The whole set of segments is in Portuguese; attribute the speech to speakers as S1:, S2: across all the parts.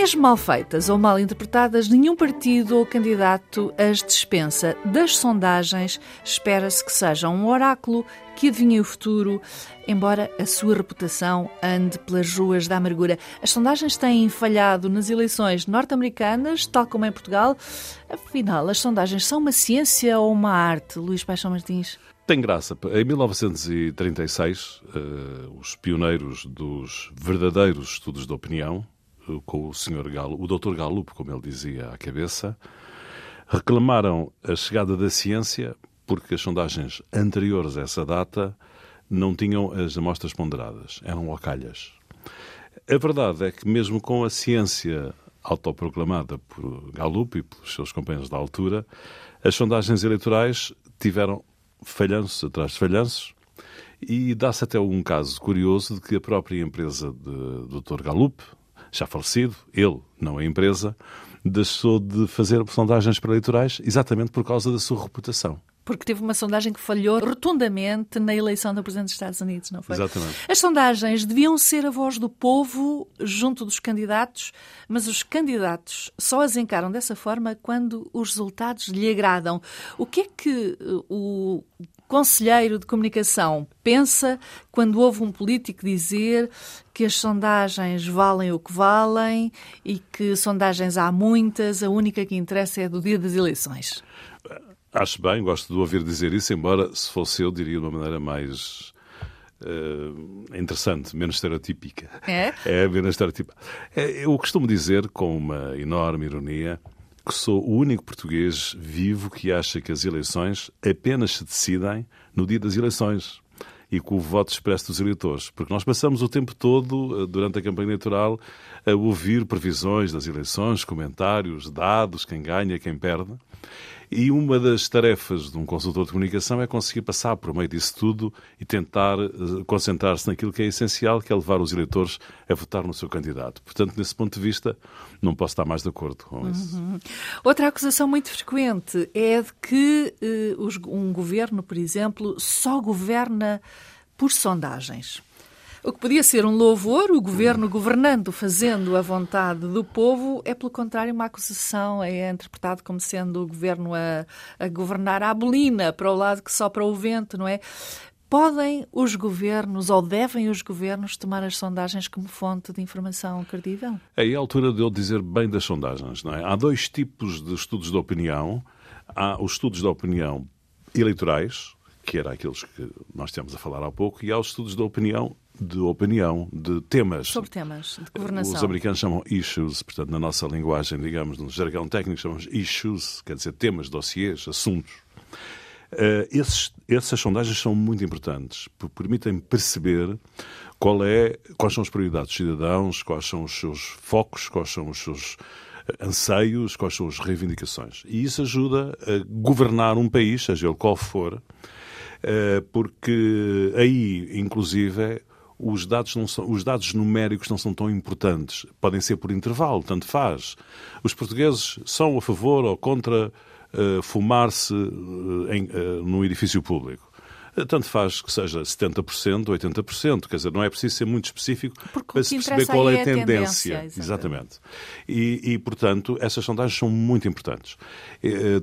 S1: Mesmo mal feitas ou mal interpretadas, nenhum partido ou candidato as dispensa. Das sondagens, espera-se que seja um oráculo que adivinhe o futuro, embora a sua reputação ande pelas ruas da amargura. As sondagens têm falhado nas eleições norte-americanas, tal como em Portugal. Afinal, as sondagens são uma ciência ou uma arte, Luís Paixão Martins?
S2: Tem graça. Em 1936, uh, eh, os pioneiros dos verdadeiros estudos de opinião, com o Sr. Galo, o Dr. Galup, como ele dizia à cabeça, reclamaram a chegada da ciência porque as sondagens anteriores a essa data não tinham as amostras ponderadas, eram ocalhas. A verdade é que, mesmo com a ciência autoproclamada por Gallup e pelos seus companheiros da altura, as sondagens eleitorais tiveram falhanços atrás de falhanços e dá-se até um caso curioso de que a própria empresa de Dr. Gallup, já falecido, ele, não a empresa, deixou de fazer sondagens pré-eleitorais exatamente por causa da sua reputação.
S1: Porque teve uma sondagem que falhou rotundamente na eleição do Presidente dos Estados Unidos, não foi?
S2: Exatamente.
S1: As sondagens deviam ser a voz do povo junto dos candidatos, mas os candidatos só as encaram dessa forma quando os resultados lhe agradam. O que é que uh, o conselheiro de comunicação pensa quando ouve um político dizer que as sondagens valem o que valem e que sondagens há muitas, a única que interessa é do dia das eleições?
S2: Acho bem, gosto de ouvir dizer isso, embora se fosse eu diria de uma maneira mais uh, interessante, menos estereotípica.
S1: É?
S2: É, menos estereotípica. É, eu costumo dizer, com uma enorme ironia, que sou o único português vivo que acha que as eleições apenas se decidem no dia das eleições e com o voto expresso dos eleitores. Porque nós passamos o tempo todo, eh, durante a campanha eleitoral, a ouvir previsões das eleições, comentários, dados, quem ganha, quem perde. E uma das tarefas de um consultor de comunicação é conseguir passar por meio disso tudo e tentar eh, concentrar-se naquilo que é essencial, que é levar os eleitores a votar no seu candidato. Portanto, nesse ponto de vista, não posso estar mais de acordo com isso.
S1: Uhum. Outra acusação muito frequente é de que uh, um governo, por exemplo, só governa por sondagens. O que podia ser um louvor, o governo governando, fazendo a vontade do povo, é, pelo contrário, uma acusação. É interpretado como sendo o governo a, a governar à bolina, para o lado que sopra o vento, não é? Podem os governos ou devem os governos tomar as sondagens como fonte de informação credível?
S2: É a altura de eu dizer bem das sondagens. Não é? Há dois tipos de estudos de opinião. Há os estudos de opinião eleitorais, que era aqueles que nós temos a falar há pouco, e há os estudos de opinião de opinião, de temas.
S1: Sobre temas de governação.
S2: Os americanos chamam issues, portanto, na nossa linguagem, digamos, no jargão técnico, chamamos issues, quer dizer, temas, dossiês, assuntos. Uh, esses, essas sondagens são muito importantes, porque permitem perceber qual é, quais são as prioridades dos cidadãos, quais são os seus focos, quais são os seus anseios, quais são as reivindicações. E isso ajuda a governar um país, seja ele qual for, eh, porque aí, inclusive, os dados, não são, os dados numéricos não são tão importantes. Podem ser por intervalo, tanto faz. Os portugueses são a favor ou contra uh, fumar-se uh, uh, num edifício público. Tanto faz que seja 70%, 80%, quer dizer, não é preciso ser muito específico
S1: Porque
S2: para se perceber qual é a, tendência.
S1: tendência
S2: exatamente. E, e, portanto, essas sondagens são muito importantes.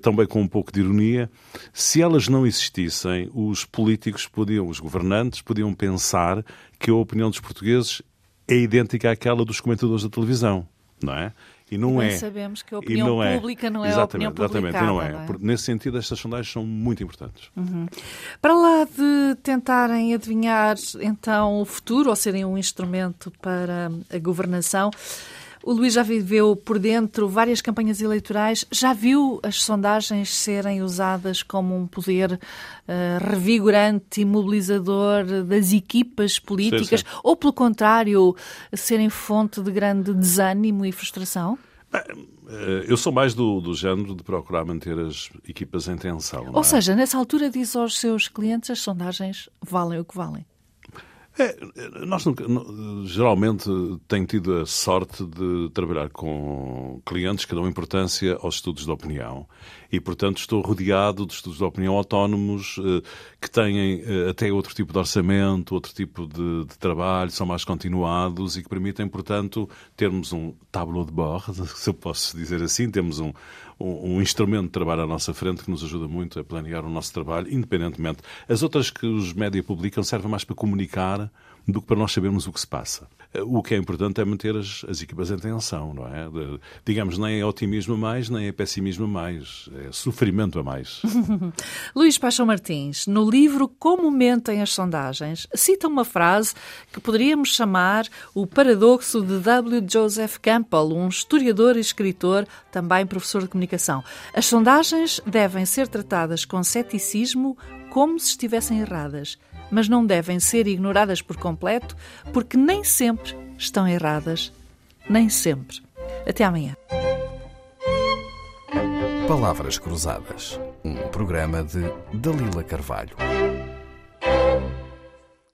S2: Também com um pouco de ironia, se elas não existissem, os políticos podiam, os governantes, podiam pensar que a opinião dos portugueses é idêntica àquela dos comentadores da televisão, não é?
S1: E não é. sabemos que a opinião
S2: não
S1: pública é. não é a opinião. Exatamente,
S2: não é. não é. Nesse sentido, estas sondagens são muito importantes.
S1: Uhum. Para lá de tentarem adivinhar, então, o futuro ou serem um instrumento para a governação, o Luís já viveu por dentro várias campanhas eleitorais, já viu as sondagens serem usadas como um poder uh, revigorante e mobilizador das equipas políticas, sim, sim. ou pelo contrário, serem fonte de grande desânimo e frustração?
S2: Eh, eu sou mais do, do género de procurar manter as equipas em tensão.
S1: Ou
S2: é?
S1: seja, nessa altura diz aos seus clientes as sondagens valem o que valem.
S2: É, nós nunca, geralmente tenho tido a sorte de trabalhar com clientes que dão importância aos estudos de opinião e, portanto, estou rodeado de estudos de opinião autónomos eh, que têm eh, até outro tipo de orçamento, outro tipo de, de trabalho, são mais continuados e que permitem, portanto, termos um tableau de bord, se eu posso dizer assim, temos um, um, um, instrumento de trabalho à nossa frente que nos ajuda muito a planear o nosso trabalho, independentemente. As outras que os média publicam servem mais para comunicar do que para nós sabermos o que se passa. O que é importante é manter as, as equipas em tensão, não é? De, digamos, nem é otimismo a mais, nem é pessimismo a mais, é sofrimento a mais.
S1: Luís Paixão Martins, no livro Como Mentem as Sondagens, cita uma frase que poderíamos chamar o paradoxo de W. Joseph Campbell, um historiador e escritor, também professor de comunicação. As sondagens devem ser tratadas com ceticismo como se estivessem erradas mas não devem ser ignoradas por completo, porque nem sempre estão erradas. Nem sempre. Até amanhã.
S3: Palavras Cruzadas, um programa de Dalila Carvalho.